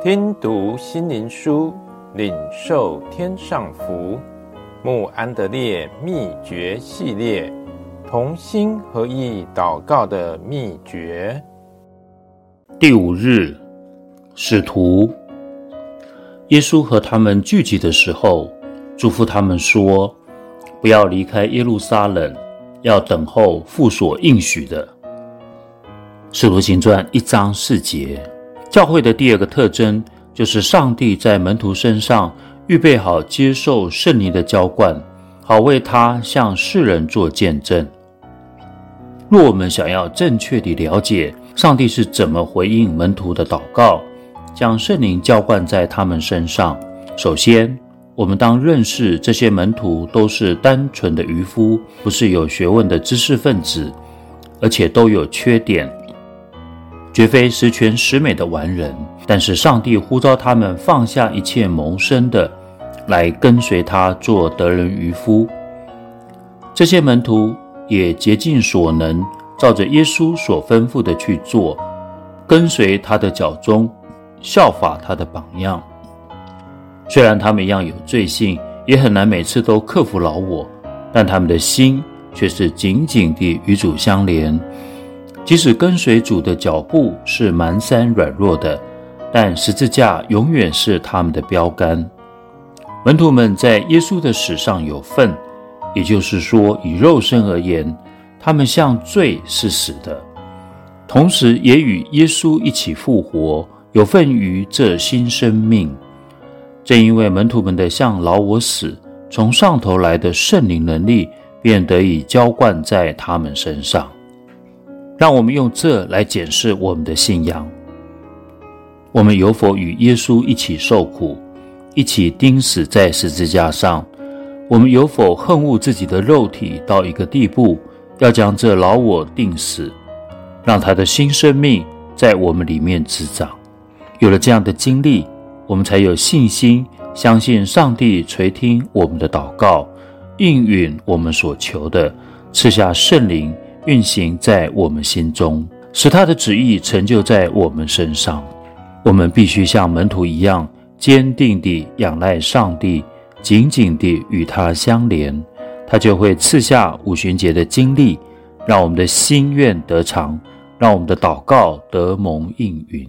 听读心灵书，领受天上福。慕安德烈秘诀系列，同心合意祷告的秘诀。第五日，使徒耶稣和他们聚集的时候，嘱咐他们说：“不要离开耶路撒冷，要等候父所应许的。”使徒行传一章四节。教会的第二个特征就是上帝在门徒身上。预备好接受圣灵的浇灌，好为他向世人做见证。若我们想要正确地了解上帝是怎么回应门徒的祷告，将圣灵浇灌在他们身上，首先，我们当认识这些门徒都是单纯的渔夫，不是有学问的知识分子，而且都有缺点，绝非十全十美的完人。但是上帝呼召他们放下一切谋生的。来跟随他做得人渔夫，这些门徒也竭尽所能，照着耶稣所吩咐的去做，跟随他的脚踪，效法他的榜样。虽然他们一样有罪性，也很难每次都克服老我，但他们的心却是紧紧地与主相连。即使跟随主的脚步是蹒跚软弱的，但十字架永远是他们的标杆。门徒们在耶稣的死上有份，也就是说，以肉身而言，他们向罪是死的，同时也与耶稣一起复活，有份于这新生命。正因为门徒们的向老我死，从上头来的圣灵能力便得以浇灌在他们身上。让我们用这来检视我们的信仰：我们有否与耶稣一起受苦？一起钉死在十字架上，我们有否恨恶自己的肉体到一个地步，要将这老我钉死，让他的新生命在我们里面滋长？有了这样的经历，我们才有信心相信上帝垂听我们的祷告，应允我们所求的，赐下圣灵运行在我们心中，使他的旨意成就在我们身上。我们必须像门徒一样。坚定地仰赖上帝，紧紧地与他相连，他就会赐下五旬节的经历，让我们的心愿得偿，让我们的祷告得蒙应允。